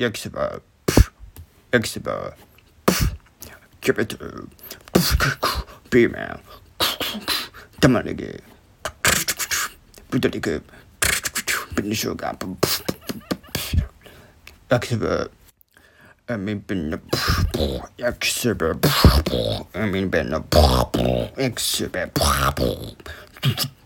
Ik zeg, pfff, ik zeg, pfff, Bin pfff, pfff, pfff, pfff, pfff, pfff, pfff, pfff, pfff, pfff, pfff, pfff,